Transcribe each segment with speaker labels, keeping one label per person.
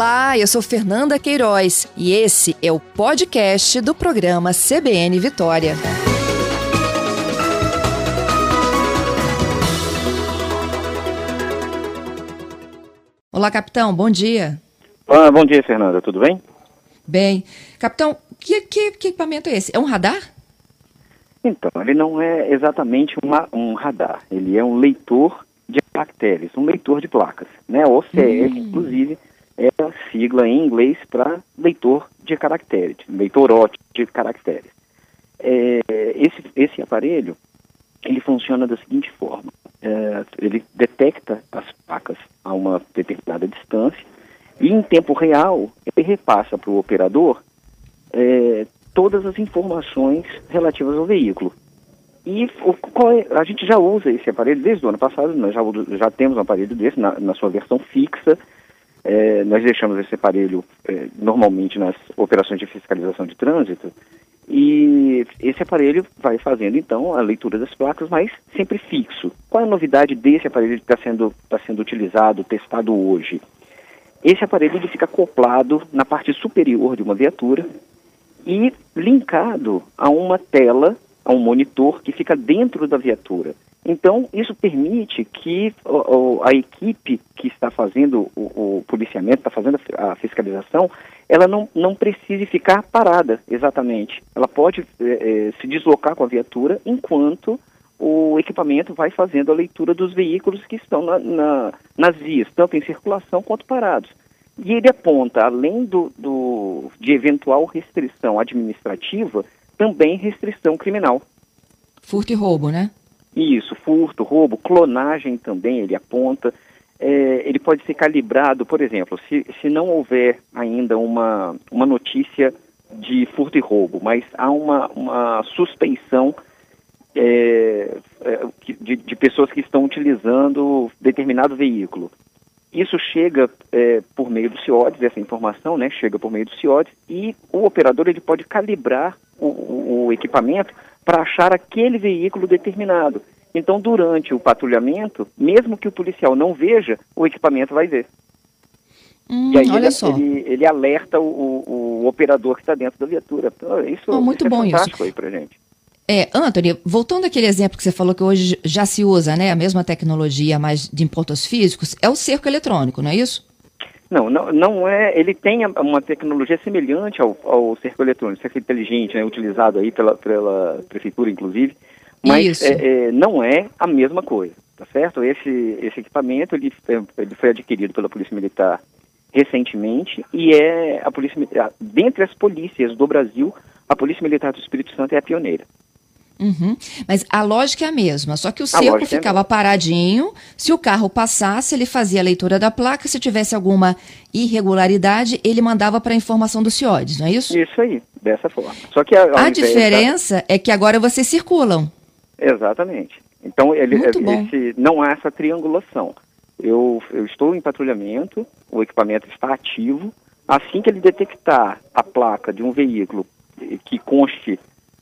Speaker 1: Olá, eu sou Fernanda Queiroz e esse é o podcast do programa CBN Vitória. Olá, capitão, bom dia.
Speaker 2: Ah, bom dia, Fernanda, tudo bem?
Speaker 1: Bem. Capitão, que, que, que equipamento é esse? É um radar?
Speaker 2: Então, ele não é exatamente uma, um radar, ele é um leitor de bactérias, um leitor de placas, né? O OCR, hum. inclusive, é a sigla em inglês para leitor de caracteres, leitor ótico de caracteres. É, esse, esse aparelho, ele funciona da seguinte forma, é, ele detecta as placas a uma determinada distância e em tempo real ele repassa para o operador é, todas as informações relativas ao veículo. E o, é, a gente já usa esse aparelho desde o ano passado, nós já, já temos um aparelho desse na, na sua versão fixa. É, nós deixamos esse aparelho é, normalmente nas operações de fiscalização de trânsito e esse aparelho vai fazendo então a leitura das placas, mas sempre fixo. Qual é a novidade desse aparelho que está sendo, tá sendo utilizado, testado hoje? Esse aparelho ele fica acoplado na parte superior de uma viatura e linkado a uma tela a um monitor que fica dentro da viatura. Então, isso permite que a equipe que está fazendo o, o policiamento, está fazendo a fiscalização, ela não, não precise ficar parada exatamente. Ela pode é, se deslocar com a viatura enquanto o equipamento vai fazendo a leitura dos veículos que estão na, na, nas vias, tanto em circulação quanto parados. E ele aponta, além do, do, de eventual restrição administrativa, também restrição criminal.
Speaker 1: Furto e roubo, né?
Speaker 2: Isso, furto, roubo, clonagem também ele aponta. É, ele pode ser calibrado, por exemplo, se, se não houver ainda uma, uma notícia de furto e roubo, mas há uma, uma suspeição é, é de, de pessoas que estão utilizando determinado veículo. Isso chega é, por meio do CIODES, essa informação né, chega por meio do CIODES, e o operador ele pode calibrar o, o, o equipamento para achar aquele veículo determinado. Então, durante o patrulhamento, mesmo que o policial não veja, o equipamento vai ver.
Speaker 1: Hum, e aí olha
Speaker 2: ele,
Speaker 1: só.
Speaker 2: Ele, ele alerta o, o, o, operador que está dentro da viatura. Então, isso,
Speaker 1: oh, muito
Speaker 2: isso é
Speaker 1: bom
Speaker 2: fantástico
Speaker 1: isso.
Speaker 2: aí pra gente.
Speaker 1: É, Anthony, voltando àquele exemplo que você falou que hoje já se usa, né, a mesma tecnologia, mas de pontos físicos, é o cerco eletrônico, não é isso?
Speaker 2: Não, não, não é. Ele tem uma tecnologia semelhante ao, ao cerco eletrônico, cerco inteligente, né, utilizado aí pela, pela prefeitura, inclusive, mas é, é, não é a mesma coisa, tá certo? Esse, esse equipamento ele, ele foi adquirido pela Polícia Militar recentemente e é a polícia dentre as polícias do Brasil, a Polícia Militar do Espírito Santo é a pioneira.
Speaker 1: Uhum. Mas a lógica é a mesma, só que o cerco é ficava é paradinho. Se o carro passasse, ele fazia a leitura da placa. Se tivesse alguma irregularidade, ele mandava para a informação do CIODES, não é isso?
Speaker 2: Isso aí, dessa forma. Só que a,
Speaker 1: a diferença da... é que agora vocês circulam.
Speaker 2: Exatamente. Então ele, esse, não há essa triangulação. Eu, eu estou em patrulhamento, o equipamento está ativo. Assim que ele detectar a placa de um veículo que conste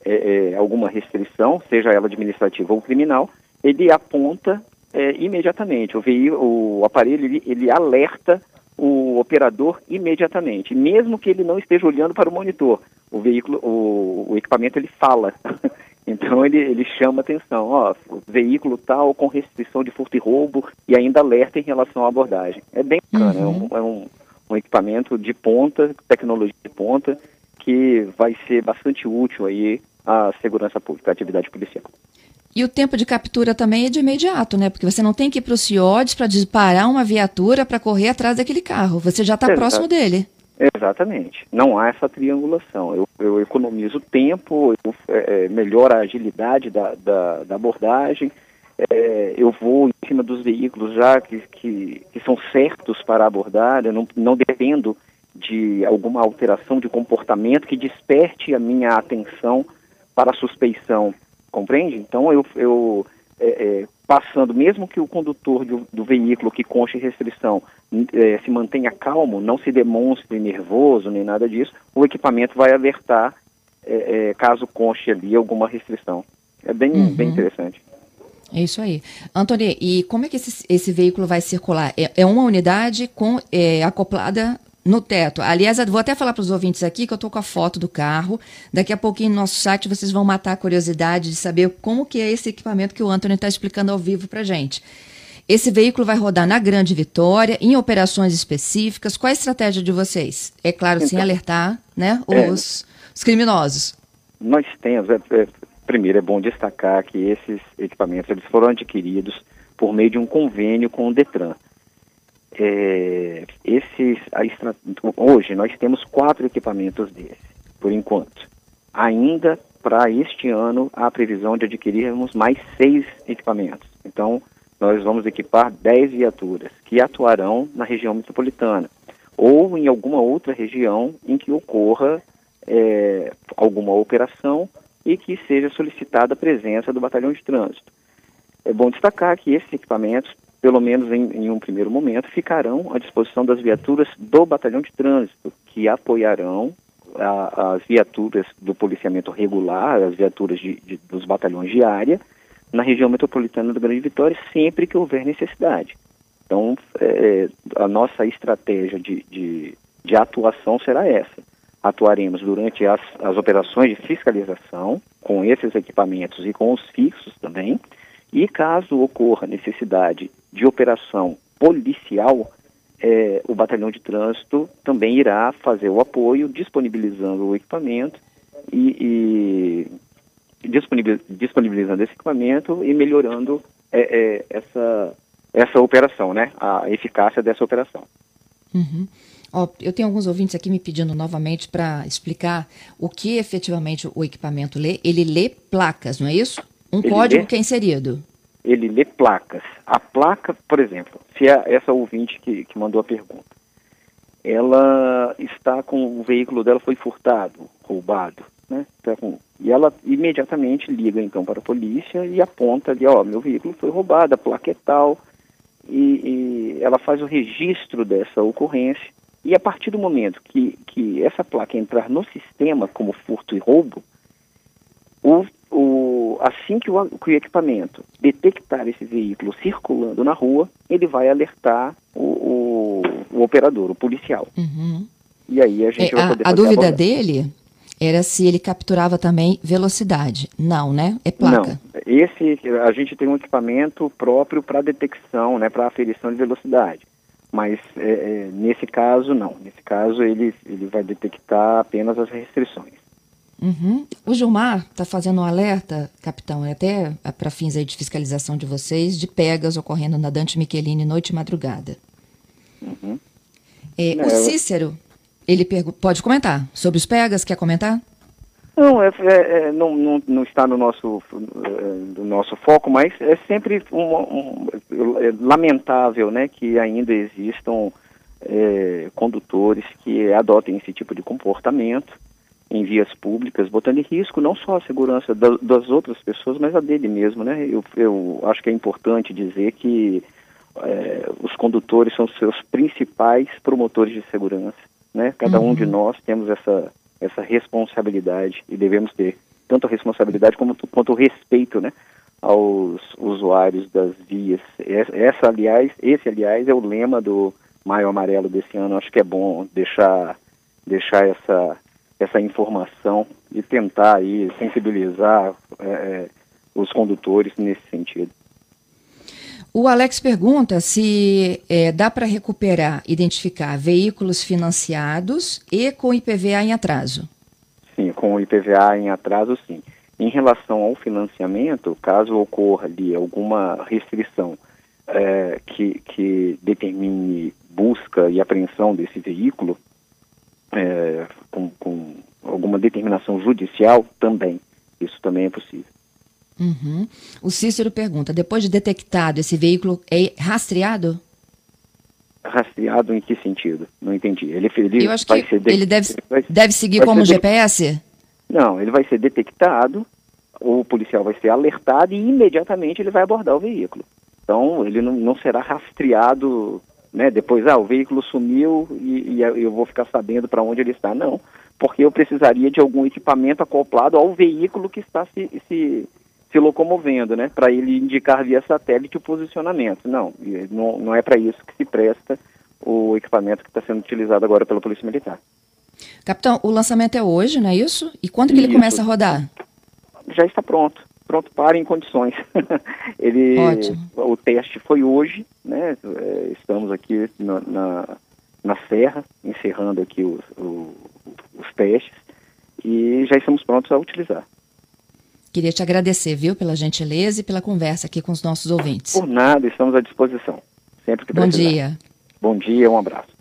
Speaker 2: é, é, alguma restrição, seja ela administrativa ou criminal, ele aponta é, imediatamente. O, veículo, o aparelho ele, ele alerta o operador imediatamente, mesmo que ele não esteja olhando para o monitor. O veículo, o, o equipamento ele fala. então ele, ele chama atenção, ó, veículo tal com restrição de furto e roubo e ainda alerta em relação à abordagem. É bem bacana, uhum. é, um, é um, um equipamento de ponta, tecnologia de ponta, que vai ser bastante útil aí à segurança pública, à atividade policial.
Speaker 1: E o tempo de captura também é de imediato, né? Porque você não tem que ir para o CIODES para disparar uma viatura para correr atrás daquele carro. Você já está próximo dele.
Speaker 2: Exatamente. Não há essa triangulação. Eu, eu economizo tempo, eu é, é, melhoro a agilidade da, da, da abordagem, é, eu vou em cima dos veículos já que, que, que são certos para abordar, eu não, não dependo de alguma alteração de comportamento que desperte a minha atenção para a suspeição, compreende? Então eu, eu é, é, passando, mesmo que o condutor do, do veículo que conste restrição é, se mantenha calmo, não se demonstre nervoso nem nada disso, o equipamento vai alertar é, é, caso conste ali alguma restrição. É bem, uhum. bem interessante.
Speaker 1: É isso aí. Antônio, e como é que esse, esse veículo vai circular? É, é uma unidade com é, acoplada No teto. Aliás, vou até falar para os ouvintes aqui que eu estou com a foto do carro. Daqui a pouquinho no nosso site vocês vão matar a curiosidade de saber como que é esse equipamento que o Antônio está explicando ao vivo para gente. Esse veículo vai rodar na Grande Vitória, em operações específicas. Qual a estratégia de vocês? É claro, então, sem alertar né, é. os, é, os criminosos.
Speaker 2: Nós temos, é, é, primeiro é bom destacar que esses equipamentos eles foram adquiridos por meio de um convênio com o Detran. É, esses, a, hoje nós temos quatro equipamentos desses, por enquanto. Ainda para este ano há a previsão de adquirirmos mais seis equipamentos. Então, nós vamos equipar 10 viaturas que atuarão na região metropolitana ou em alguma outra região em que ocorra é, alguma operação e que seja solicitada a presença do batalhão de trânsito. É bom destacar que esses equipamentos, pelo menos em, em um primeiro momento, ficarão à disposição das viaturas do batalhão de trânsito, que apoiarão a, as viaturas do policiamento regular, as viaturas de, de, dos batalhões de área, na região metropolitana da Grande Vitória sempre que houver necessidade. Então, é, a nossa estratégia de, de, de, atuação será essa. Atuaremos durante as, as operações de fiscalização com esses equipamentos e com os fixos também. E caso ocorra necessidade de operação policial, é, o batalhão de trânsito também irá fazer o apoio, disponibilizando o equipamento e, e disponibilizando esse equipamento e melhorando é, é, essa, essa operação, né? A eficácia dessa operação.
Speaker 1: Uhum. Eu tenho alguns ouvintes aqui me pedindo novamente para explicar o que efetivamente o equipamento lê. Ele lê placas, não é isso? Um ele código lê, que é inserido.
Speaker 2: Ele lê placas. A placa, por exemplo, se é essa ouvinte que, que mandou a pergunta, ela está com o veículo dela foi furtado, roubado, né? Tá com, e ela imediatamente liga então para a polícia e aponta ali, ó, meu veículo foi roubado, a placa é tal, e, e ela faz o registro dessa ocorrência. E a partir do momento que, que essa placa entrar no sistema como furto e roubo, o, assim que o, que o equipamento detectar esse veículo circulando na rua, ele vai alertar o, o, o operador, o policial.
Speaker 1: Uhum.
Speaker 2: E aí a gente
Speaker 1: é,
Speaker 2: vai
Speaker 1: a,
Speaker 2: poder
Speaker 1: a dúvida dele era se ele capturava também velocidade. Não, né? É placa.
Speaker 2: Não. Esse, a gente tem um equipamento próprio para detecção, né, para aferição de velocidade. Mas é, é, nesse caso, não. Nesse caso, ele, ele vai detectar apenas as restrições.
Speaker 1: Uhum. O Gilmar está fazendo um alerta, capitão, até para fins aí de fiscalização de vocês, de pegas ocorrendo na Dante Michelini noite e madrugada.
Speaker 2: Uhum.
Speaker 1: É, o Cícero, ele pode comentar sobre os pegas, quer comentar?
Speaker 2: Não, é, é, é, não, não, não, está no nosso, no nosso foco, mas é sempre um, um, é lamentável né, que ainda existam é, condutores que adotem esse tipo de comportamento em vias públicas, botando em risco não só a segurança da, das outras pessoas, mas a dele mesmo. Né? Eu, eu acho que é importante dizer que é, os condutores são seus principais promotores de segurança. Né? Cada uhum. um de uhum. nós temos essa, essa responsabilidade e devemos ter tanto a responsabilidade como, quanto o respeito né, aos usuários das vias. Essa, aliás, esse, aliás, é o lema do Maio Amarelo desse ano. Acho que é bom deixar, deixar essa, essa informação e tentar aí sensibilizar é, é os condutores nesse sentido.
Speaker 1: O Alex pergunta se é, dá para recuperar, identificar veículos financiados e com IPVA em atraso.
Speaker 2: Sim, com o IPVA em atraso, sim. Em relação ao financiamento, caso ocorra ali alguma restrição é, que, que determine busca e apreensão desse veículo, é, alguma determinação judicial, também. Isso também é possível.
Speaker 1: Uhum. O Cícero pergunta: depois de detectado, esse veículo é rastreado?
Speaker 2: Rastreado em que sentido? Não entendi. Ele, ele
Speaker 1: Eu acho que de... ele deve, ele vai, deve seguir como GPS?
Speaker 2: Não, ele vai ser detectado, o policial vai ser alertado e imediatamente ele vai abordar o veículo. Então, ele não, não será rastreado, né? Depois, ah, o veículo sumiu e, e eu vou ficar sabendo para onde ele está. Não, porque eu precisaria de algum equipamento acoplado ao veículo que está se, se se locomovendo, né, para ele indicar via satélite o posicionamento. Não, não, não é para isso que se presta o, o equipamento que está sendo utilizado agora pela Polícia Militar.
Speaker 1: Capitão, o lançamento é hoje, não é isso? E quando que isso. ele começa a rodar?
Speaker 2: Já está pronto, pronto para em condições. ele,
Speaker 1: Ótimo.
Speaker 2: O teste foi hoje, né? É, estamos aqui na, na, na Serra, encerrando aqui os, os, os testes e já estamos prontos a utilizar.
Speaker 1: Queria te agradecer, viu, pela gentileza e pela conversa aqui com os nossos ouvintes.
Speaker 2: Por nada, estamos à disposição. Sempre que
Speaker 1: Bom dia.
Speaker 2: Bom dia, um abraço.